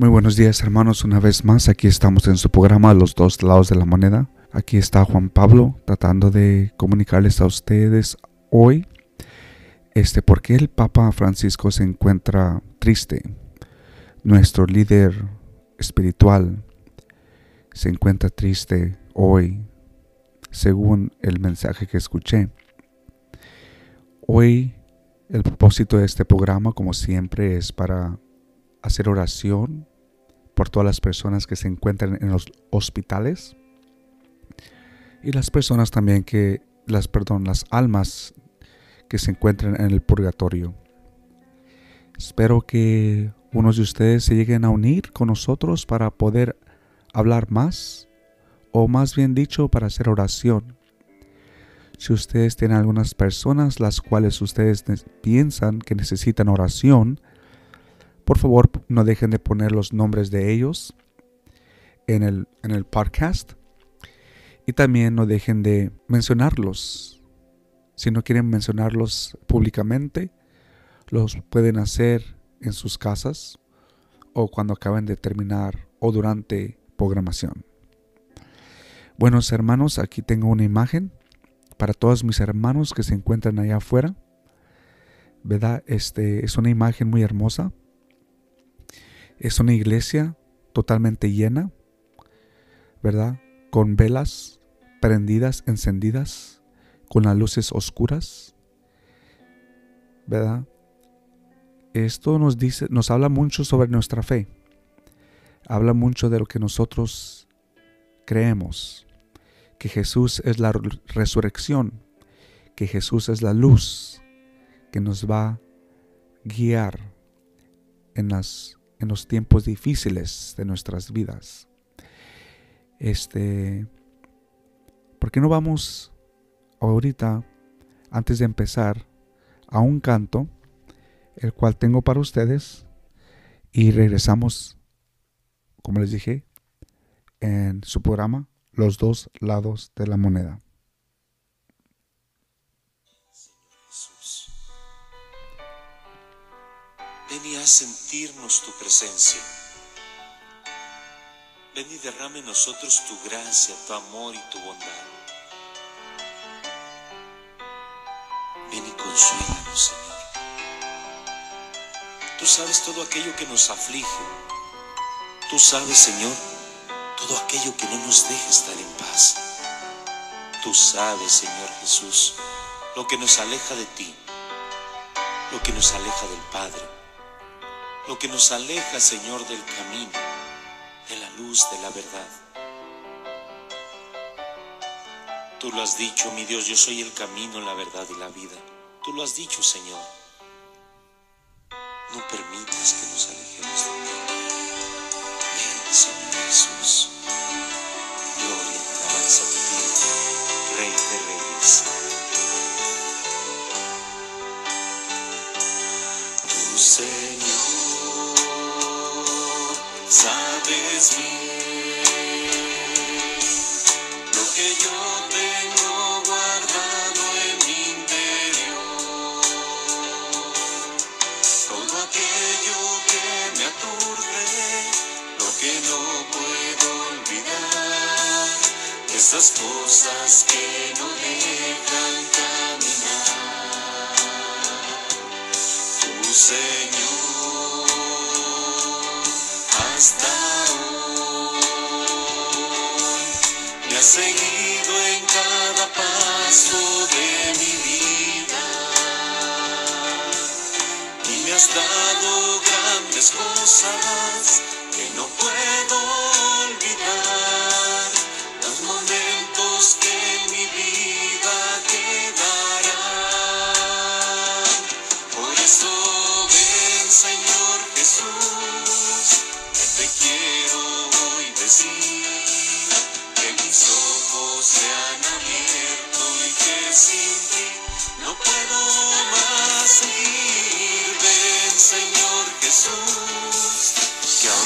Muy buenos días hermanos, una vez más aquí estamos en su programa Los dos lados de la moneda. Aquí está Juan Pablo tratando de comunicarles a ustedes hoy este por qué el Papa Francisco se encuentra triste. Nuestro líder espiritual se encuentra triste hoy según el mensaje que escuché. Hoy el propósito de este programa como siempre es para hacer oración por todas las personas que se encuentran en los hospitales y las personas también que las perdón, las almas que se encuentran en el purgatorio. Espero que unos de ustedes se lleguen a unir con nosotros para poder hablar más o más bien dicho para hacer oración. Si ustedes tienen algunas personas las cuales ustedes piensan que necesitan oración, por favor, no dejen de poner los nombres de ellos en el, en el podcast. Y también no dejen de mencionarlos. Si no quieren mencionarlos públicamente, los pueden hacer en sus casas o cuando acaben de terminar o durante programación. Buenos hermanos, aquí tengo una imagen para todos mis hermanos que se encuentran allá afuera. ¿Verdad? Este es una imagen muy hermosa es una iglesia totalmente llena, ¿verdad? Con velas prendidas, encendidas, con las luces oscuras, ¿verdad? Esto nos dice, nos habla mucho sobre nuestra fe. Habla mucho de lo que nosotros creemos, que Jesús es la resurrección, que Jesús es la luz que nos va a guiar en las en los tiempos difíciles de nuestras vidas. Este, ¿por qué no vamos ahorita, antes de empezar, a un canto, el cual tengo para ustedes, y regresamos, como les dije, en su programa, Los dos lados de la moneda. Y haz sentirnos tu presencia. Ven y derrame en nosotros tu gracia, tu amor y tu bondad. Ven y consuélanos, Señor. Tú sabes todo aquello que nos aflige. Tú sabes, Señor, todo aquello que no nos deja estar en paz. Tú sabes, Señor Jesús, lo que nos aleja de ti, lo que nos aleja del Padre lo que nos aleja, Señor, del camino, de la luz, de la verdad. Tú lo has dicho, mi Dios, yo soy el camino, la verdad y la vida. Tú lo has dicho, Señor. No permitas que nos alejemos de ti. Ven, Señor Jesús. Gloria, alabanza a ti, Rey de Reyes. Esas cosas que no dejan caminar. Tu Señor hasta seguido en cada paso de mi vida. Y me has dado grandes cosas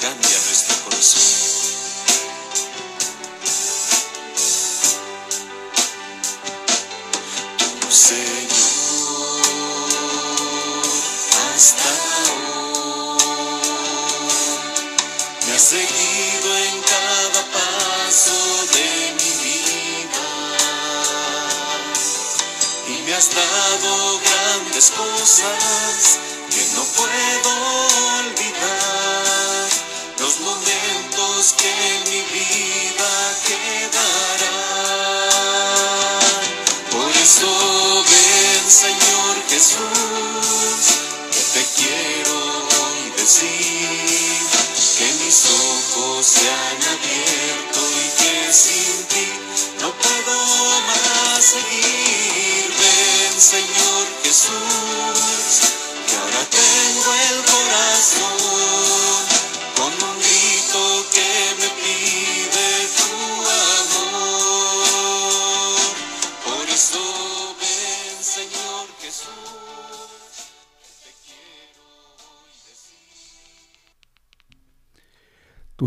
cambia nuestro corazón. Tu Señor, hasta hoy me has seguido en cada paso de mi vida y me has dado grandes cosas que no puedo que mi vida quedarán. Por eso ven, Señor Jesús, que te quiero decir que mis ojos se han abierto y que sin ti no puedo más seguir. Ven, Señor Jesús, que ahora tengo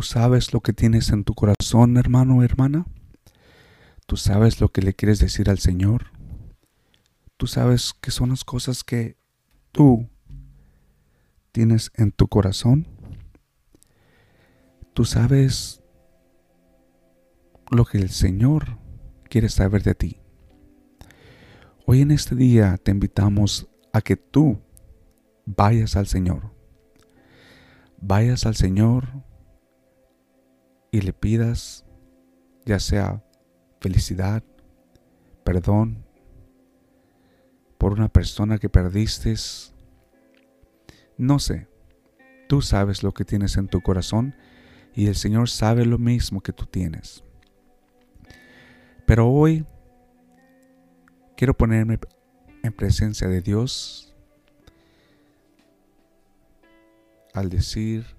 sabes lo que tienes en tu corazón, hermano o hermana. Tú sabes lo que le quieres decir al Señor. Tú sabes qué son las cosas que tú tienes en tu corazón. Tú sabes lo que el Señor quiere saber de ti. Hoy en este día te invitamos a que tú vayas al Señor. Vayas al Señor y le pidas ya sea felicidad, perdón por una persona que perdiste. No sé, tú sabes lo que tienes en tu corazón y el Señor sabe lo mismo que tú tienes. Pero hoy quiero ponerme en presencia de Dios al decir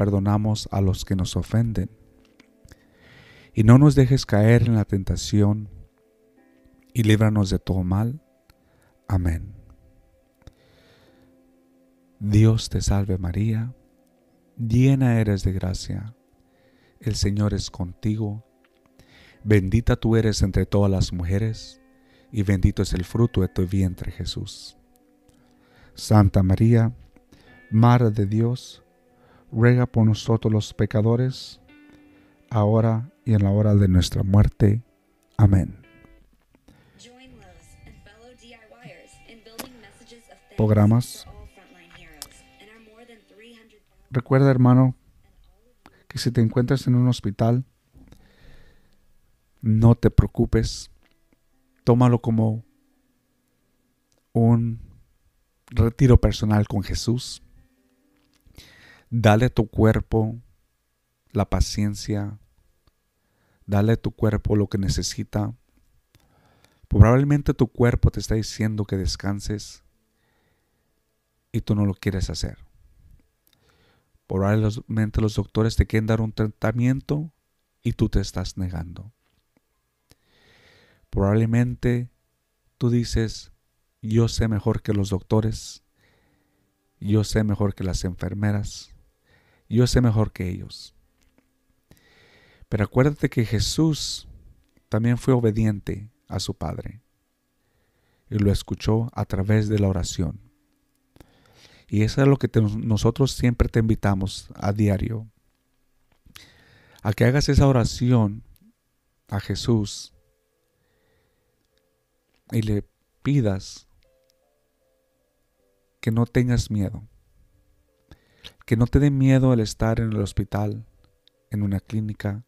perdonamos a los que nos ofenden. Y no nos dejes caer en la tentación, y líbranos de todo mal. Amén. Dios te salve María, llena eres de gracia, el Señor es contigo, bendita tú eres entre todas las mujeres, y bendito es el fruto de tu vientre Jesús. Santa María, Madre de Dios, ruega por nosotros los pecadores, ahora y en la hora de nuestra muerte. Amén. Programas. for all frontline heroes and our more than 300,000 Recuerda, hermano, que si te encuentras en un hospital, no te preocupes. Tómalo como un retiro personal con Jesús. Dale a tu cuerpo la paciencia. Dale a tu cuerpo lo que necesita. Probablemente tu cuerpo te está diciendo que descanses y tú no lo quieres hacer. Probablemente los doctores te quieren dar un tratamiento y tú te estás negando. Probablemente tú dices, yo sé mejor que los doctores, yo sé mejor que las enfermeras, yo sé mejor que ellos. Pero acuérdate que Jesús también fue obediente a su Padre y lo escuchó a través de la oración. Y eso es lo que nosotros siempre te invitamos a diario. A que hagas esa oración a Jesús y le pidas que no tengas miedo. Que no te dé miedo el estar en el hospital. en una clínica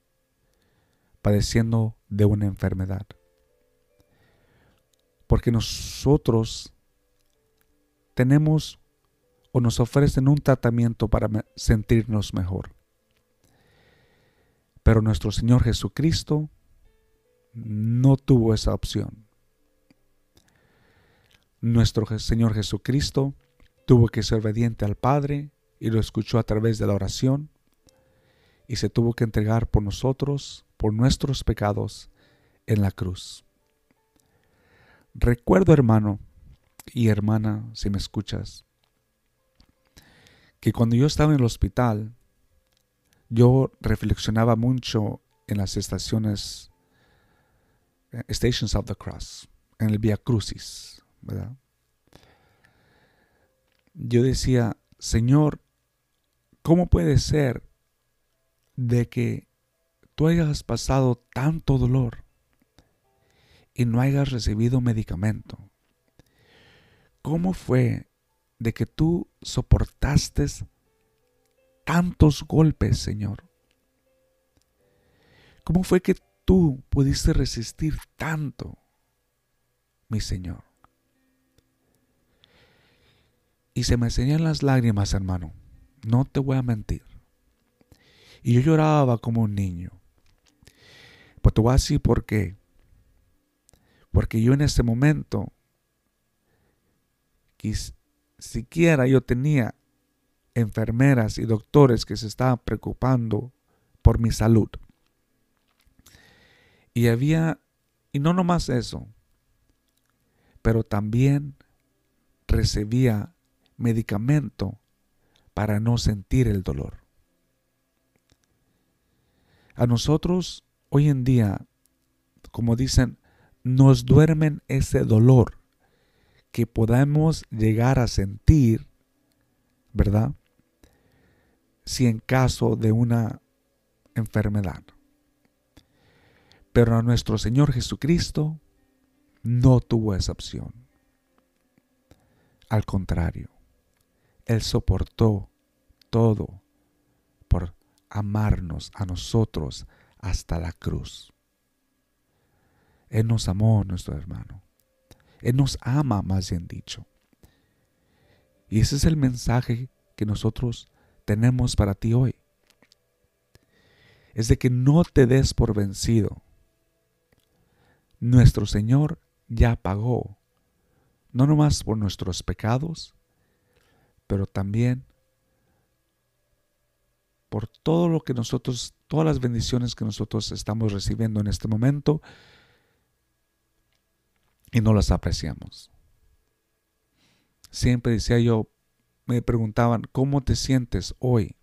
padeciendo de una enfermedad. Porque nosotros tenemos o nos ofrecen un tratamiento para sentirnos mejor. Pero nuestro Señor Jesucristo no tuvo esa opción. Nuestro Señor Jesucristo tuvo que ser obediente al Padre y lo escuchó a través de la oración y se tuvo que entregar por nosotros, por nuestros pecados, en la cruz. Recuerdo, hermano y hermana, si me escuchas, que cuando yo estaba en el hospital, yo reflexionaba mucho en las estaciones, eh, Stations of the Cross, en el Via Crucis, ¿verdad? Yo decía, Señor, ¿cómo puede ser de que tú hayas pasado tanto dolor y no hayas recibido medicamento? ¿Cómo fue de que tú soportaste tantos golpes, Señor? ¿Cómo fue que tú pudiste resistir tanto, mi Señor? Y se me enseñan las lágrimas, hermano. No te voy a mentir. Y yo lloraba como un niño. Pues te voy a decir por qué. Porque yo en ese momento, siquiera yo tenía enfermeras y doctores que se estaban preocupando por mi salud. Y había, y no nomás eso, pero también recibía medicamento para no sentir el dolor. A nosotros hoy en día, como dicen, nos duermen ese dolor que podemos llegar a sentir, ¿verdad? Si en caso de una enfermedad. Pero a nuestro Señor Jesucristo no tuvo esa opción. Al contrario, Él soportó todo por amarnos a nosotros hasta la cruz. Él nos amó, nuestro hermano. Él nos ama, más bien dicho. Y ese es el mensaje que nosotros tenemos para ti hoy. Es de que no te des por vencido. Nuestro Señor ya pagó, no nomás por nuestros pecados, pero también por todo lo que nosotros, todas las bendiciones que nosotros estamos recibiendo en este momento y no las apreciamos. Siempre decía yo, me preguntaban, ¿cómo te sientes hoy?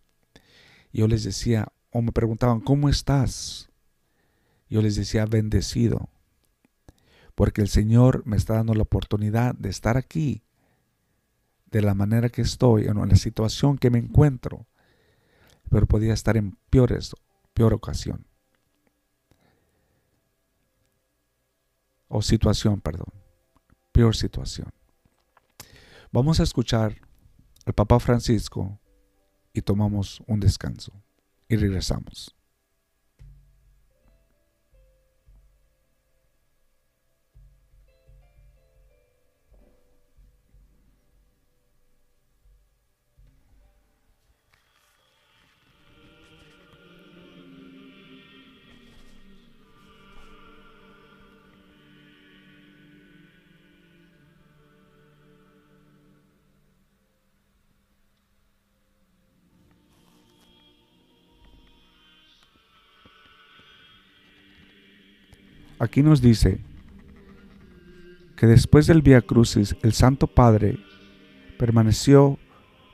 Yo les decía, o me preguntaban, ¿cómo estás? Yo les decía, bendecido, porque el Señor me está dando la oportunidad de estar aquí de la manera que estoy, en la situación que me encuentro pero podía estar en peores, peor ocasión. O situación, perdón. Peor situación. Vamos a escuchar al Papa Francisco y tomamos un descanso y regresamos. Aquí nos dice que después del Via Crucis el Santo Padre permaneció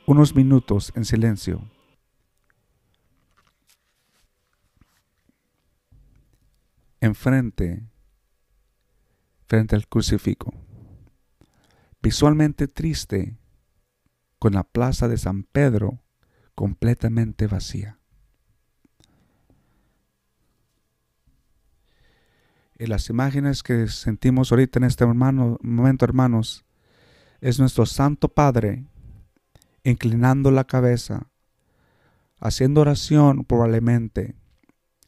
unos minutos en silencio. Enfrente, frente al crucifijo, visualmente triste, con la plaza de San Pedro completamente vacía. Y las imágenes que sentimos ahorita en este momento, hermanos, es nuestro Santo Padre inclinando la cabeza haciendo oración probablemente,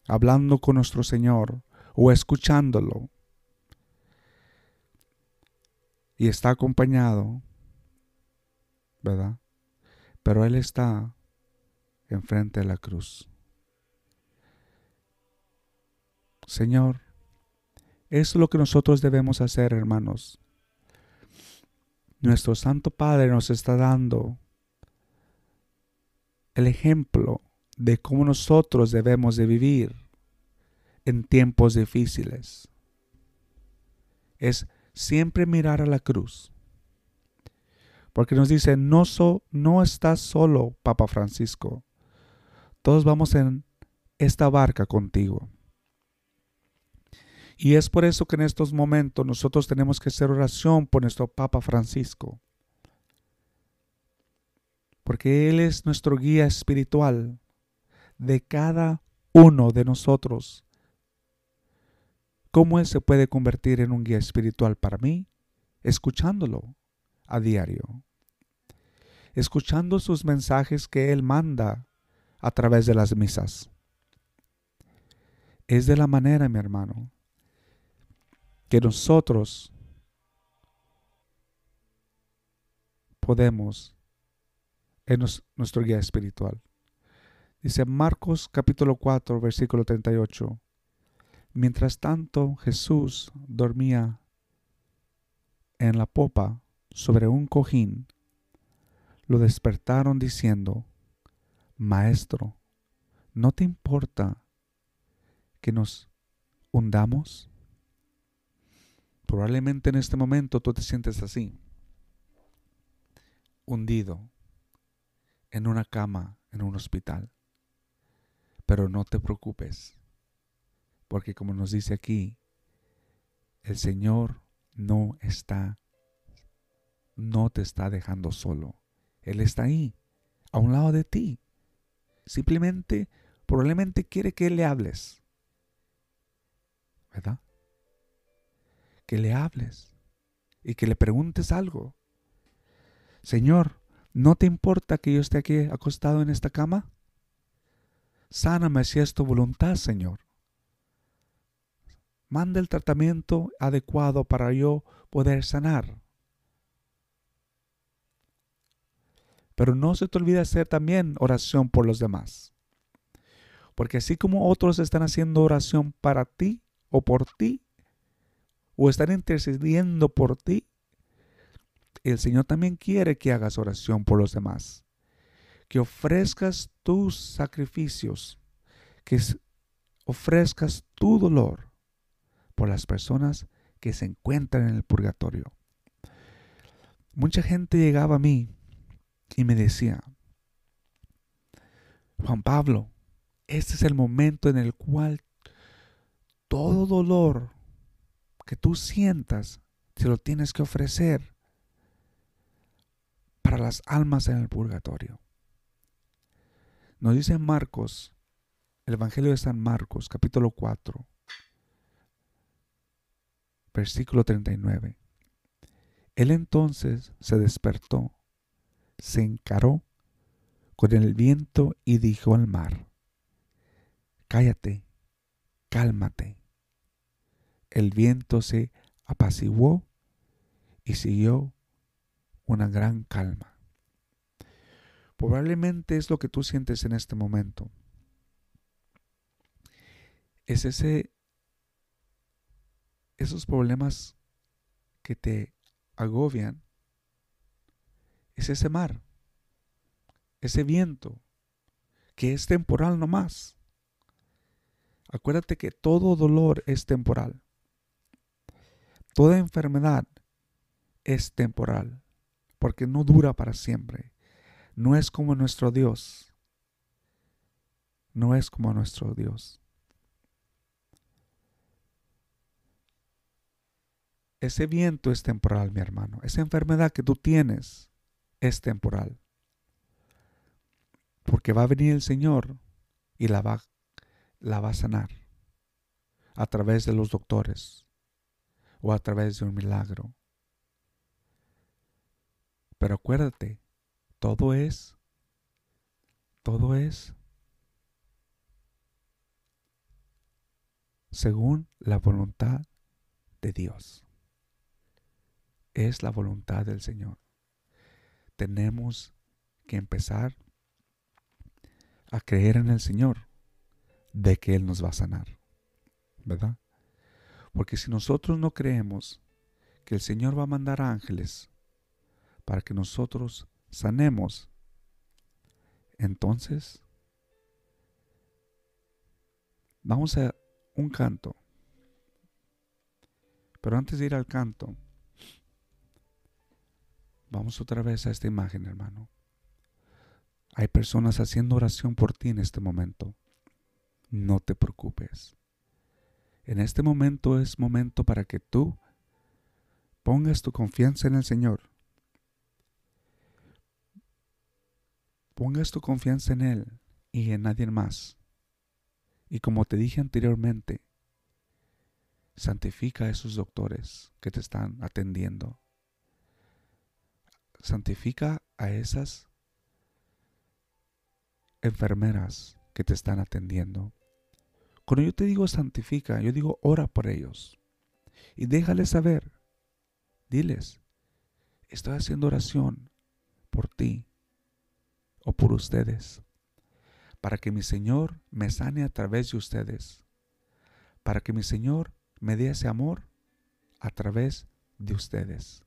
hablando con nuestro Señor o escuchándolo. Y está acompañado, ¿verdad? Pero Él está enfrente de la cruz. Señor, es lo que nosotros debemos hacer, hermanos. Nuestro Santo Padre nos está dando el ejemplo de cómo nosotros debemos de vivir en tiempos difíciles. Es siempre mirar a la cruz. Porque nos dice, no, so, no estás solo, Papa Francisco. Todos vamos en esta barca contigo. Y es por eso que en estos momentos nosotros tenemos que hacer oración por nuestro Papa Francisco. Porque Él es nuestro guía espiritual de cada uno de nosotros. ¿Cómo Él se puede convertir en un guía espiritual para mí? Escuchándolo a diario. Escuchando sus mensajes que Él manda a través de las misas. Es de la manera, mi hermano, que nosotros podemos en nuestro guía espiritual. Dice Marcos capítulo 4, versículo 38. Mientras tanto Jesús dormía en la popa sobre un cojín. Lo despertaron diciendo, Maestro, ¿no te importa que nos hundamos? Probablemente en este momento tú te sientes así, hundido en una cama en un hospital. Pero no te preocupes, porque como nos dice aquí, el Señor no está, no te está dejando solo. Él está ahí, a un lado de ti. Simplemente, probablemente quiere que le hables. ¿Verdad? Que le hables y que le preguntes algo. Señor, ¿no te importa que yo esté aquí acostado en esta cama? Sáname si es tu voluntad, Señor. Manda el tratamiento adecuado para yo poder sanar. Pero no se te olvide hacer también oración por los demás. Porque así como otros están haciendo oración para ti o por ti, o están intercediendo por ti, el Señor también quiere que hagas oración por los demás, que ofrezcas tus sacrificios, que ofrezcas tu dolor por las personas que se encuentran en el purgatorio. Mucha gente llegaba a mí y me decía, Juan Pablo, este es el momento en el cual todo dolor que tú sientas, se lo tienes que ofrecer para las almas en el purgatorio. Nos dice Marcos, el Evangelio de San Marcos, capítulo 4, versículo 39. Él entonces se despertó, se encaró con el viento y dijo al mar, cállate, cálmate el viento se apaciguó y siguió una gran calma. Probablemente es lo que tú sientes en este momento. Es ese esos problemas que te agobian. Es ese mar, ese viento que es temporal nomás. Acuérdate que todo dolor es temporal. Toda enfermedad es temporal, porque no dura para siempre. No es como nuestro Dios. No es como nuestro Dios. Ese viento es temporal, mi hermano. Esa enfermedad que tú tienes es temporal. Porque va a venir el Señor y la va, la va a sanar a través de los doctores o a través de un milagro. Pero acuérdate, todo es todo es según la voluntad de Dios. Es la voluntad del Señor. Tenemos que empezar a creer en el Señor de que Él nos va a sanar. ¿Verdad? Porque si nosotros no creemos que el Señor va a mandar ángeles para que nosotros sanemos, entonces vamos a un canto. Pero antes de ir al canto, vamos otra vez a esta imagen, hermano. Hay personas haciendo oración por ti en este momento. No te preocupes. En este momento es momento para que tú pongas tu confianza en el Señor. Pongas tu confianza en Él y en nadie más. Y como te dije anteriormente, santifica a esos doctores que te están atendiendo. Santifica a esas enfermeras que te están atendiendo. Cuando yo te digo santifica, yo digo ora por ellos. Y déjales saber. Diles, estoy haciendo oración por ti o por ustedes para que mi Señor me sane a través de ustedes, para que mi Señor me dé ese amor a través de ustedes.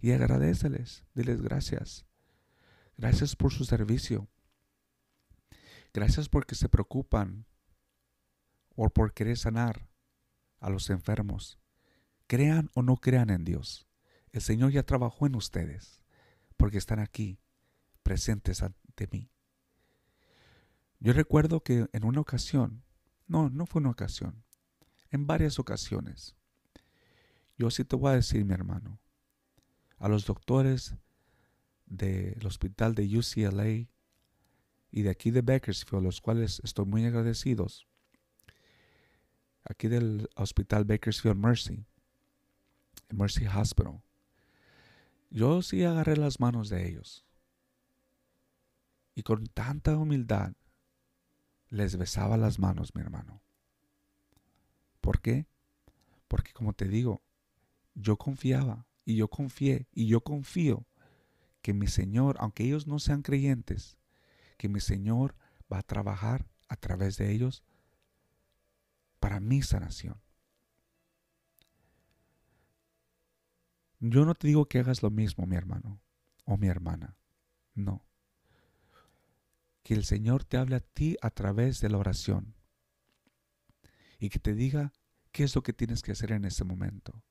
Y agradeceles, diles gracias. Gracias por su servicio. Gracias porque se preocupan o por querer sanar a los enfermos. Crean o no crean en Dios. El Señor ya trabajó en ustedes porque están aquí presentes ante mí. Yo recuerdo que en una ocasión, no, no fue una ocasión, en varias ocasiones, yo sí te voy a decir, mi hermano, a los doctores del hospital de UCLA y de aquí de Bakersfield, los cuales estoy muy agradecidos, aquí del hospital Bakersfield Mercy, Mercy Hospital, yo sí agarré las manos de ellos y con tanta humildad les besaba las manos, mi hermano. ¿Por qué? Porque como te digo, yo confiaba y yo confié y yo confío que mi Señor, aunque ellos no sean creyentes, que mi Señor va a trabajar a través de ellos para mi sanación. Yo no te digo que hagas lo mismo, mi hermano o mi hermana. No que el Señor te hable a ti a través de la oración y que te diga qué es lo que tienes que hacer en ese momento.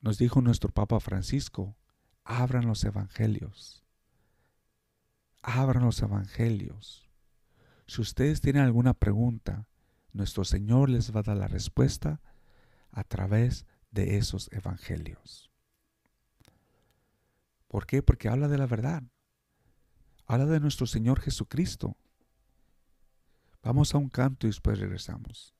Nos dijo nuestro Papa Francisco, abran los evangelios. Abran los evangelios. Si ustedes tienen alguna pregunta, nuestro Señor les va a dar la respuesta a través de esos evangelios. ¿Por qué? Porque habla de la verdad. Habla de nuestro Señor Jesucristo. Vamos a un canto y después regresamos.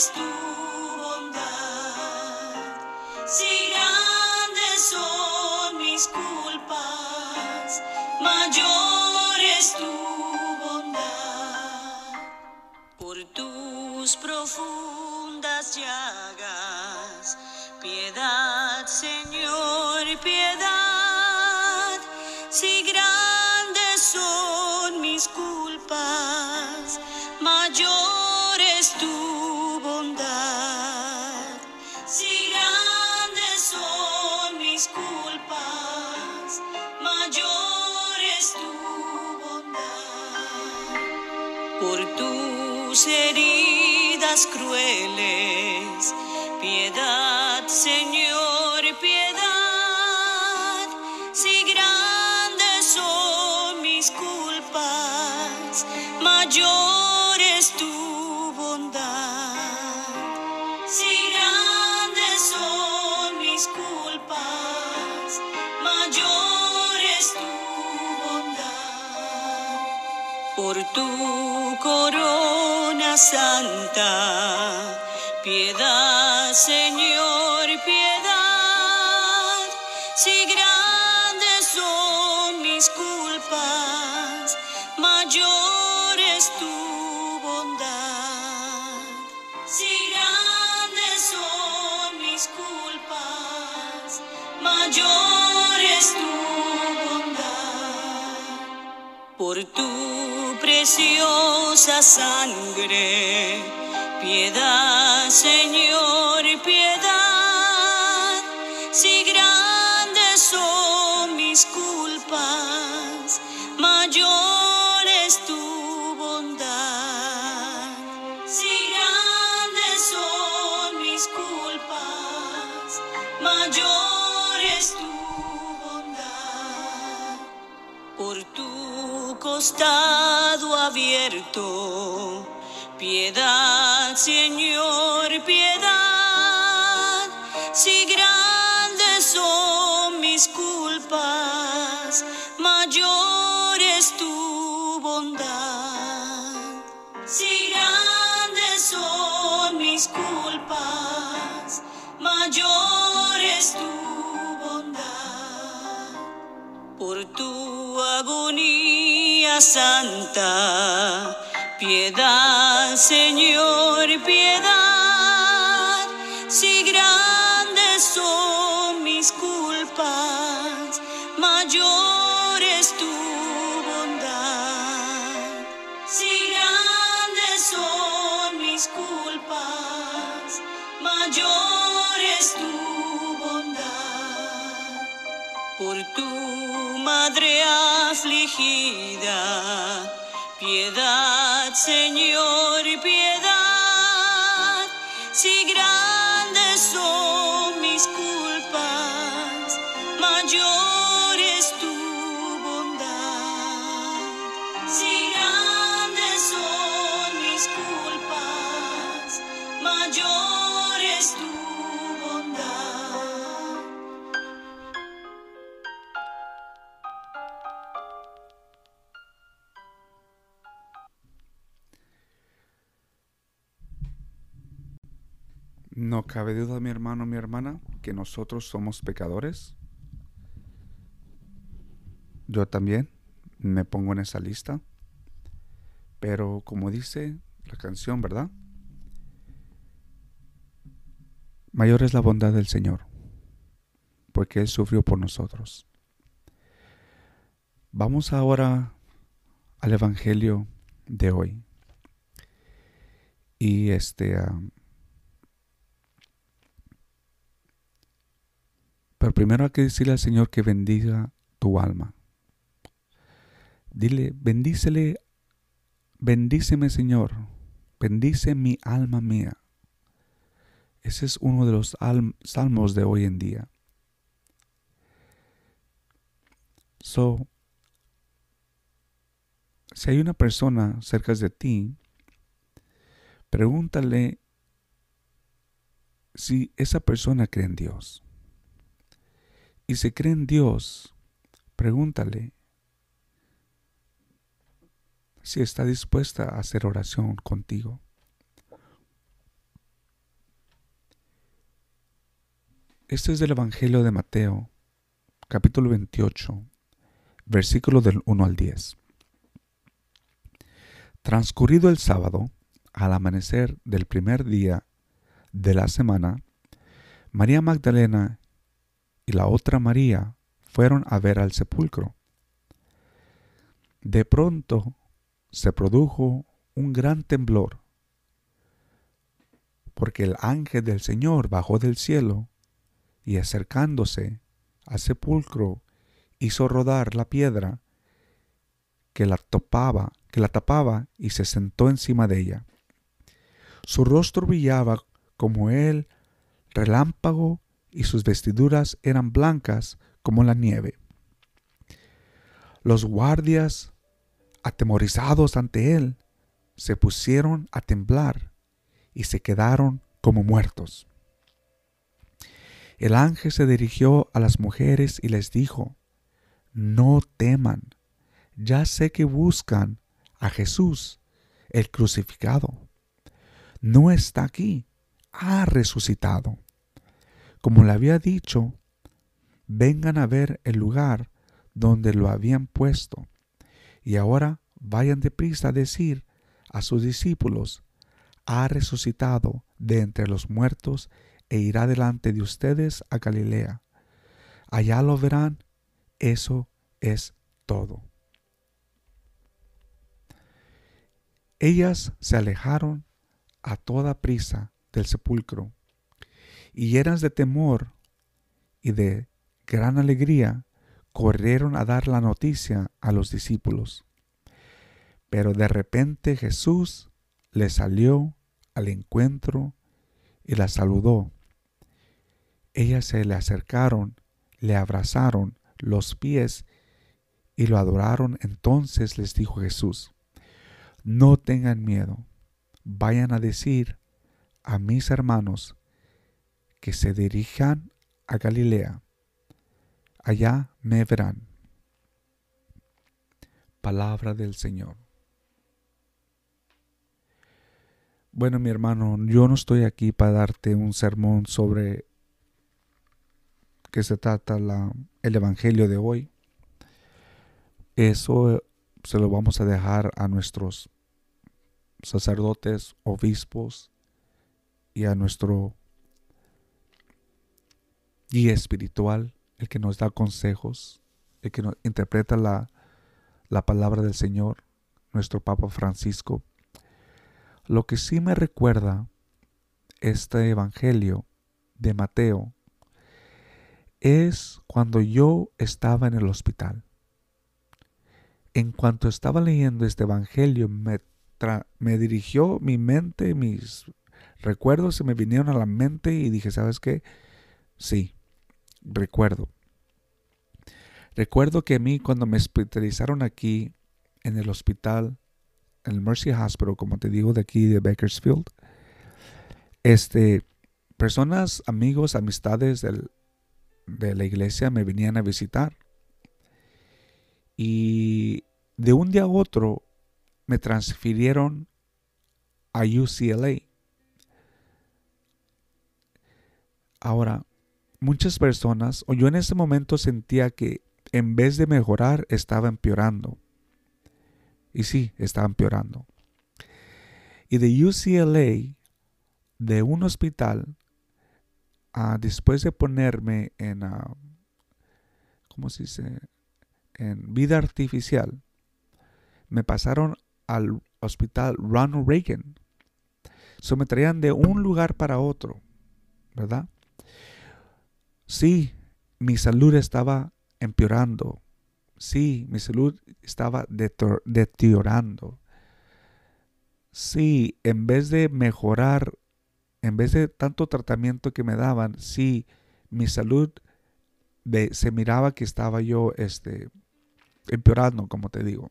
Mayor tus heridas crueles. Piedad, Señor, piedad, si grandes son mis culpas, mayor es tu bondad. Si grandes son mis culpas, mayor es tu bondad. Por tu corona santa. Piedad, Señor, preciosa sangre, piedad, Señor, piedad. Si grandes son mis culpas, costado abierto, piedad, Señor, piedad. Si grandes son mis culpas, mayor es tu bondad. Si grandes son mis culpas, mayor es tu bondad. Por tu agonía santa, piedad, Señor, piedad. Si grandes son mis culpas, mayor es tu bondad. Si grandes son mis culpas, mayor es tu bondad. Por tu madre afligida, piedad, Señor, piedad. Si grandes son mis culpas, mayor es tu bondad. Si grandes son mis culpas, mayor es tu No cabe duda, mi hermano, mi hermana, que nosotros somos pecadores. Yo también me pongo en esa lista. Pero como dice la canción, ¿verdad? Mayor es la bondad del Señor, porque Él sufrió por nosotros. Vamos ahora al Evangelio de hoy. Y este... Pero primero hay que decirle al Señor que bendiga tu alma. Dile, bendícele, bendíceme Señor, bendice mi alma mía. Ese es uno de los alm- salmos de hoy en día. So, si hay una persona cerca de ti, pregúntale si esa persona cree en Dios. Y si cree en Dios, pregúntale si está dispuesta a hacer oración contigo. Este es del Evangelio de Mateo, capítulo 28, versículo del 1 al 10. Transcurrido el sábado, al amanecer del primer día de la semana, María Magdalena y la otra María fueron a ver al sepulcro. De pronto se produjo un gran temblor, porque el ángel del Señor bajó del cielo y acercándose al sepulcro hizo rodar la piedra que la topaba, que la tapaba y se sentó encima de ella. Su rostro brillaba como el relámpago y sus vestiduras eran blancas como la nieve. Los guardias, atemorizados ante él, se pusieron a temblar y se quedaron como muertos. El ángel se dirigió a las mujeres y les dijo, no teman, ya sé que buscan a Jesús, el crucificado. No está aquí, ha resucitado. Como le había dicho, vengan a ver el lugar donde lo habían puesto. Y ahora vayan deprisa a decir a sus discípulos, ha resucitado de entre los muertos e irá delante de ustedes a Galilea. Allá lo verán. Eso es todo. Ellas se alejaron a toda prisa del sepulcro y llenas de temor y de gran alegría corrieron a dar la noticia a los discípulos. Pero de repente Jesús les salió al encuentro y la saludó. Ellas se le acercaron, le abrazaron los pies y lo adoraron. Entonces les dijo Jesús, no tengan miedo, vayan a decir a mis hermanos que se dirijan a Galilea. Allá me verán. Palabra del Señor. Bueno, mi hermano, yo no estoy aquí para darte un sermón sobre qué se trata el Evangelio de hoy. Eso se lo vamos a dejar a nuestros sacerdotes, obispos y a nuestro guía espiritual, el que nos da consejos, el que nos interpreta la, la palabra del Señor, nuestro Papa Francisco. Lo que sí me recuerda este Evangelio de Mateo es cuando yo estaba en el hospital. En cuanto estaba leyendo este Evangelio, me, me dirigió mi mente, mis recuerdos se me vinieron a la mente y dije, ¿sabes qué? Sí, recuerdo. Recuerdo que a mí cuando me hospitalizaron aquí en el hospital, en el Mercy Hospital, como te digo, de aquí de Bakersfield, este, personas, amigos, amistades del, de la iglesia me venían a visitar. Y de un día a otro me transfirieron a UCLA. Ahora, muchas personas, o yo en ese momento sentía que en vez de mejorar, estaba empeorando. Y sí, estaba empeorando. Y de UCLA, de un hospital, Ah, después de ponerme en, uh, ¿cómo se dice? En vida artificial, me pasaron al hospital Ronald Reagan. So me traían de un lugar para otro, ¿verdad? Sí, mi salud estaba empeorando. Sí, mi salud estaba deteriorando. Sí, en vez de mejorar en vez de tanto tratamiento que me daban, sí, mi salud se miraba que estaba yo este, empeorando, como te digo.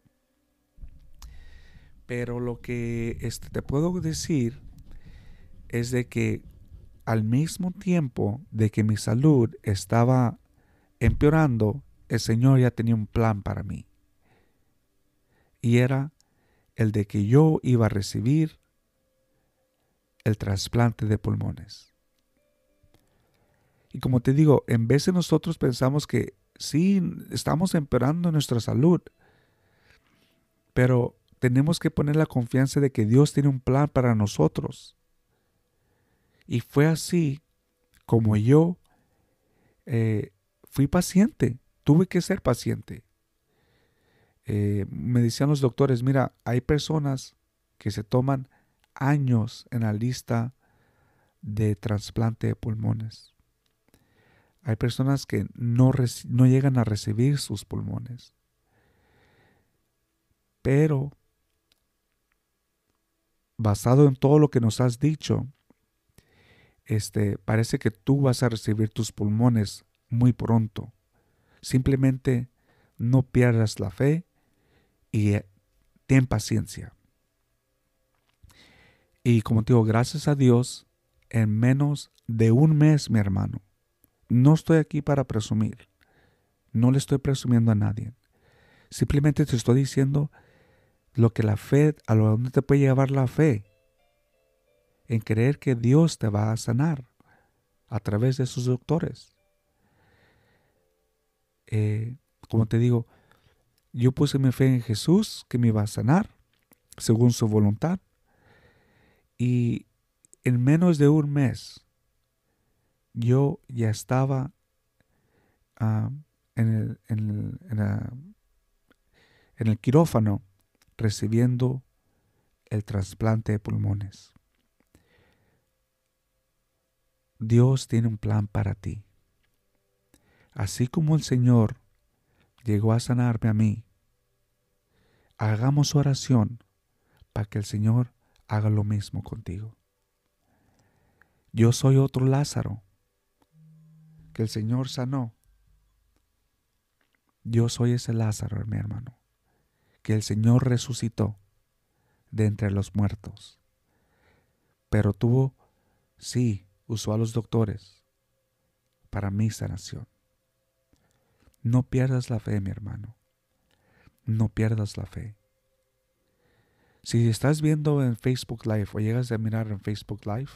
Pero lo que este, te puedo decir es de que al mismo tiempo de que mi salud estaba empeorando, el Señor ya tenía un plan para mí. Y era el de que yo iba a recibir el trasplante de pulmones. Y como te digo, en vez de nosotros pensamos que sí, estamos empeorando nuestra salud, pero tenemos que poner la confianza de que Dios tiene un plan para nosotros. Y fue así como yo eh, fui paciente, tuve que ser paciente. Eh, me decían los doctores, mira, hay personas que se toman años en la lista de trasplante de pulmones. Hay personas que no, no llegan a recibir sus pulmones. Pero, basado en todo lo que nos has dicho, este, parece que tú vas a recibir tus pulmones muy pronto. Simplemente no pierdas la fe y eh, ten paciencia. Y como te digo, gracias a Dios, en menos de un mes, mi hermano, no estoy aquí para presumir. No le estoy presumiendo a nadie. Simplemente te estoy diciendo lo que la fe, a lo dónde te puede llevar la fe, en creer que Dios te va a sanar a través de sus doctores. Eh, como te digo, yo puse mi fe en Jesús que me iba a sanar según su voluntad. Y en menos de un mes yo ya estaba ah, en, el, en, en el quirófano recibiendo el trasplante de pulmones. Dios tiene un plan para ti. Así como el Señor llegó a sanarme a mí, hagamos oración para que el Señor haga lo mismo contigo. Yo soy otro Lázaro que el Señor sanó. Yo soy ese Lázaro, mi hermano, que el Señor resucitó de entre los muertos. Pero tuvo, sí, usó a los doctores para mi sanación. No pierdas la fe, mi hermano. No pierdas la fe. Si estás viendo en Facebook Live o llegas a mirar en Facebook Live,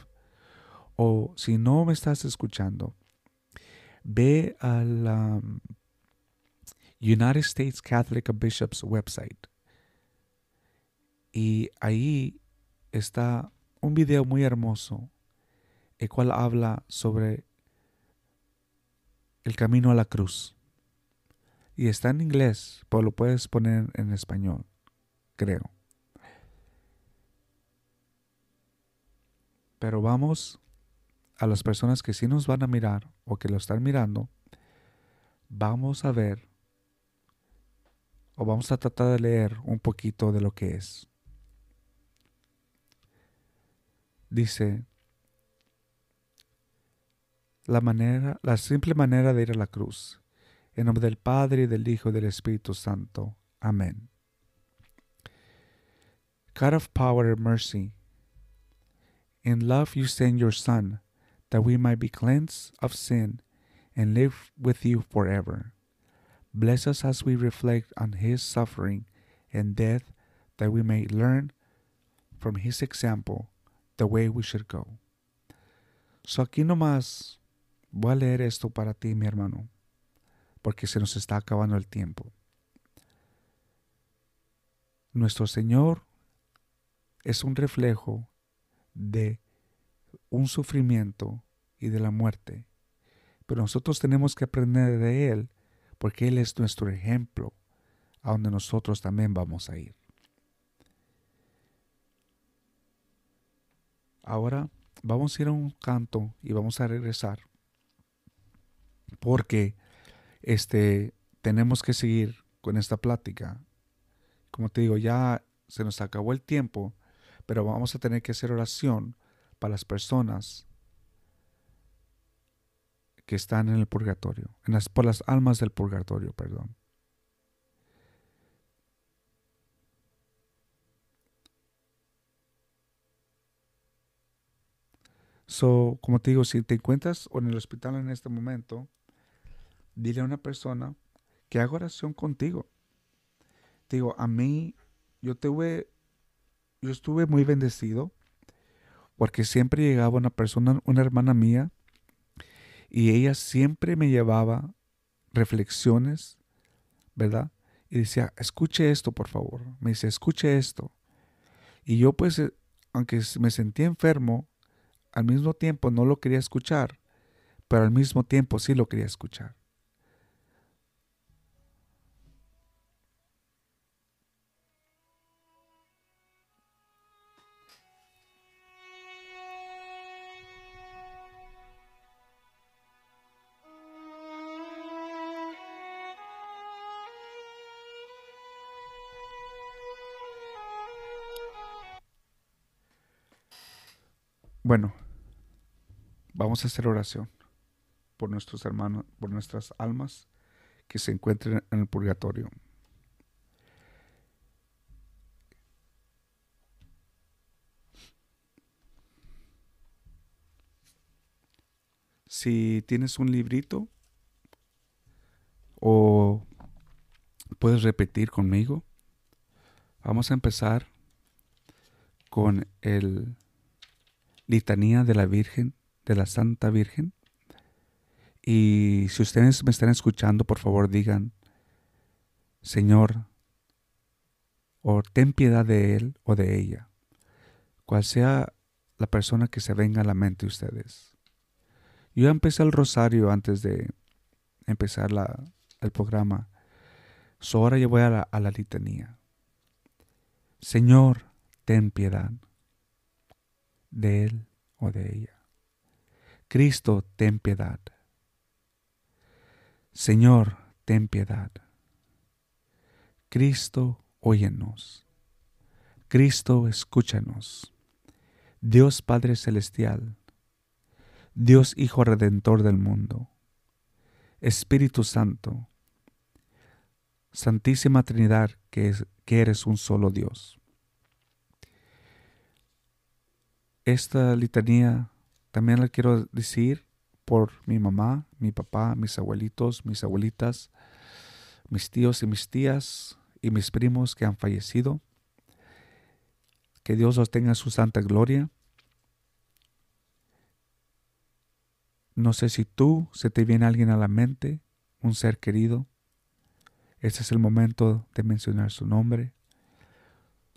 o si no me estás escuchando, ve al um, United States Catholic Bishops website. Y ahí está un video muy hermoso, el cual habla sobre el camino a la cruz. Y está en inglés, pero lo puedes poner en español, creo. Pero vamos a las personas que sí nos van a mirar o que lo están mirando, vamos a ver o vamos a tratar de leer un poquito de lo que es. Dice, la manera, la simple manera de ir a la cruz. En nombre del Padre, y del Hijo y del Espíritu Santo. Amén. God of power and mercy, in love you send your Son, that we might be cleansed of sin and live with you forever. Bless us as we reflect on his suffering and death, that we may learn from his example the way we should go. So aquí nomás voy a leer esto para ti, mi hermano, porque se nos está acabando el tiempo. Nuestro Señor es un reflejo de un sufrimiento y de la muerte. Pero nosotros tenemos que aprender de Él porque Él es nuestro ejemplo a donde nosotros también vamos a ir. Ahora vamos a ir a un canto y vamos a regresar porque este tenemos que seguir con esta plática. Como te digo, ya se nos acabó el tiempo, pero vamos a tener que hacer oración para las personas que están en el purgatorio, en las, por las almas del purgatorio, perdón. So, como te digo, si te encuentras en el hospital en este momento, dile a una persona que haga oración contigo. Digo, a mí, yo tuve, yo estuve muy bendecido porque siempre llegaba una persona, una hermana mía, y ella siempre me llevaba reflexiones, ¿verdad? Y decía, escuche esto, por favor. Me dice, escuche esto. Y yo pues, eh, aunque me sentía enfermo, al mismo tiempo no lo quería escuchar, pero al mismo tiempo sí lo quería escuchar. Bueno, vamos a hacer oración por nuestros hermanos, por nuestras almas que se encuentren en el purgatorio. Si tienes un librito o puedes repetir conmigo, Vamos a empezar con el litanía de la Virgen, de la Santa Virgen. Y si ustedes me están escuchando, por favor digan, Señor, o ten piedad de él o de ella, cual sea la persona que se venga a la mente de ustedes. Yo empecé el rosario antes de empezar la, el programa. So ahora yo voy a la, a la litanía. Señor, ten piedad de él o de ella. Cristo, ten piedad. Señor, ten piedad. Cristo, óyenos. Cristo, escúchanos. Dios Padre Celestial, Dios Hijo Redentor del mundo, Espíritu Santo, Santísima Trinidad, que, que eres un solo Dios. Esta litanía también la quiero decir por mi mamá, mi papá, mis abuelitos, mis abuelitas, mis tíos y mis tías y mis primos que han fallecido. Que Dios los tenga en su santa gloria. No sé si tú se te viene alguien a la mente, un ser querido. Este es el momento de mencionar su nombre.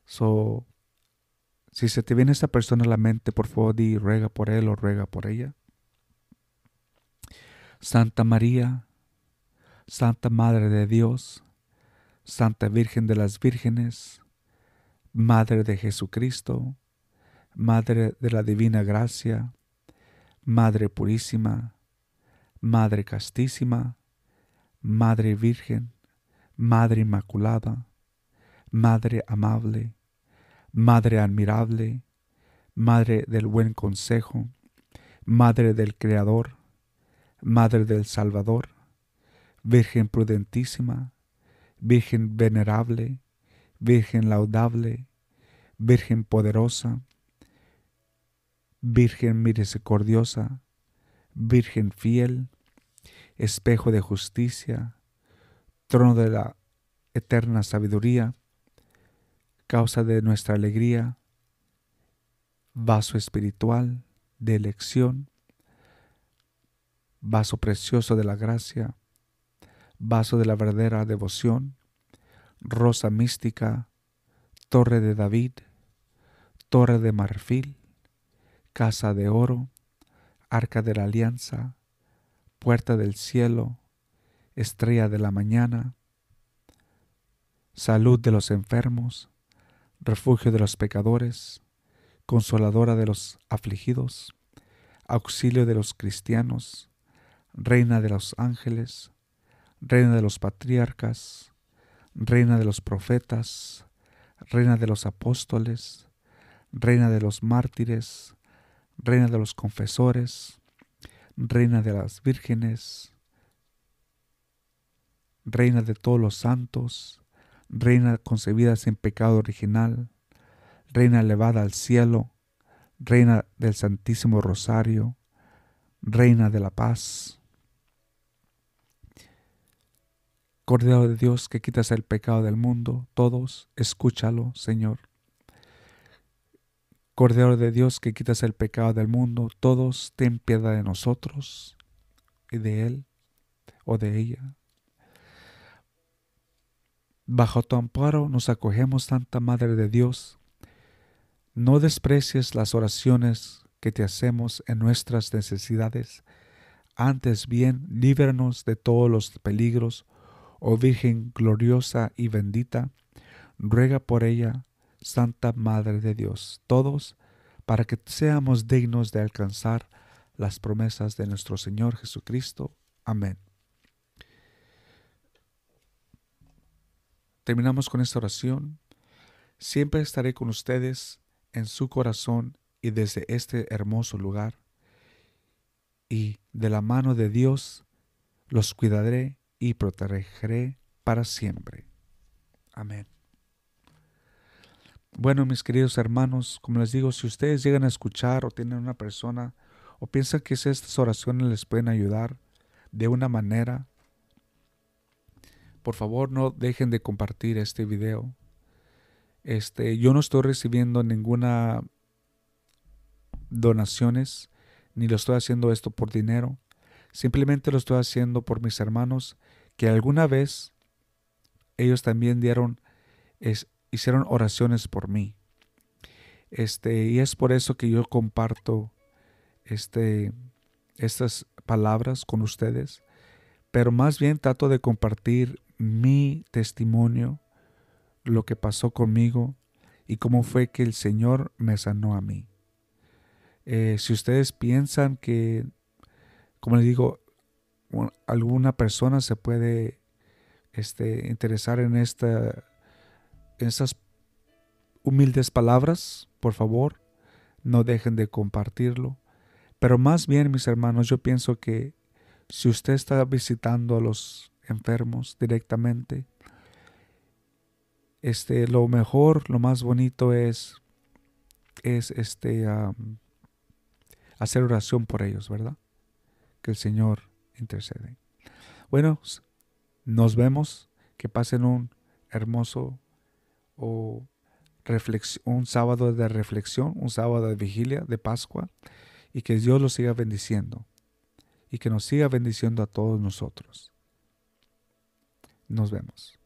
So, si se te viene esta persona a la mente, por favor, di ruega por él o ruega por ella. Santa María, Santa Madre de Dios, Santa Virgen de las Vírgenes, Madre de Jesucristo, Madre de la Divina Gracia, Madre Purísima, Madre Castísima, Madre Virgen, Madre Inmaculada, Madre Amable, Madre admirable, Madre del buen consejo, Madre del Creador, Madre del Salvador, Virgen prudentísima, Virgen venerable, Virgen laudable, Virgen poderosa, Virgen misericordiosa, Virgen fiel, espejo de justicia, trono de la eterna sabiduría, causa de nuestra alegría, vaso espiritual de elección, vaso precioso de la gracia, vaso de la verdadera devoción, rosa mística, torre de David, torre de marfil, casa de oro, arca de la alianza, puerta del cielo, estrella de la mañana, salud de los enfermos, refugio de los pecadores, consoladora de los afligidos, auxilio de los cristianos, reina de los ángeles, reina de los patriarcas, reina de los profetas, reina de los apóstoles, reina de los mártires, reina de los confesores, reina de las vírgenes, reina de todos los santos, reina concebida sin pecado original, reina elevada al cielo, reina del Santísimo Rosario, reina de la paz. Cordero de Dios que quitas el pecado del mundo, todos, escúchalo, Señor. Cordero de Dios que quitas el pecado del mundo, todos, ten piedad de nosotros y de Él o de ella. Bajo tu amparo nos acogemos, Santa Madre de Dios. No desprecies las oraciones que te hacemos en nuestras necesidades. Antes bien, líbranos de todos los peligros, oh Virgen gloriosa y bendita. Ruega por ella, Santa Madre de Dios, todos, para que seamos dignos de alcanzar las promesas de nuestro Señor Jesucristo. Amén. Terminamos con esta oración. Siempre estaré con ustedes en su corazón y desde este hermoso lugar. Y de la mano de Dios los cuidaré y protegeré para siempre. Amén. Bueno, mis queridos hermanos, como les digo, si ustedes llegan a escuchar o tienen una persona o piensan que estas oraciones les pueden ayudar de una manera, por favor no dejen de compartir este video. Este, yo no estoy recibiendo ninguna donaciones, ni lo estoy haciendo esto por dinero. Simplemente lo estoy haciendo por mis hermanos que alguna vez ellos también dieron, es, hicieron oraciones por mí. Este, y es por eso que yo comparto este, estas palabras con ustedes, pero más bien trato de compartir mi testimonio, lo que pasó conmigo y cómo fue que el Señor me sanó a mí. Eh, si ustedes piensan que, como les digo, alguna persona se puede este, interesar en, esta, en estas humildes palabras, por favor, no dejen de compartirlo. Pero más bien, mis hermanos, yo pienso que si usted está visitando a los enfermos directamente, este, lo mejor, lo más bonito es, es este, hacer oración por ellos, ¿verdad? Que el Señor intercede. Bueno, nos vemos. Que pasen un hermoso o un sábado de reflexión, un sábado de vigilia, de Pascua, y que Dios los siga bendiciendo y que nos siga bendiciendo a todos nosotros. Nos vemos.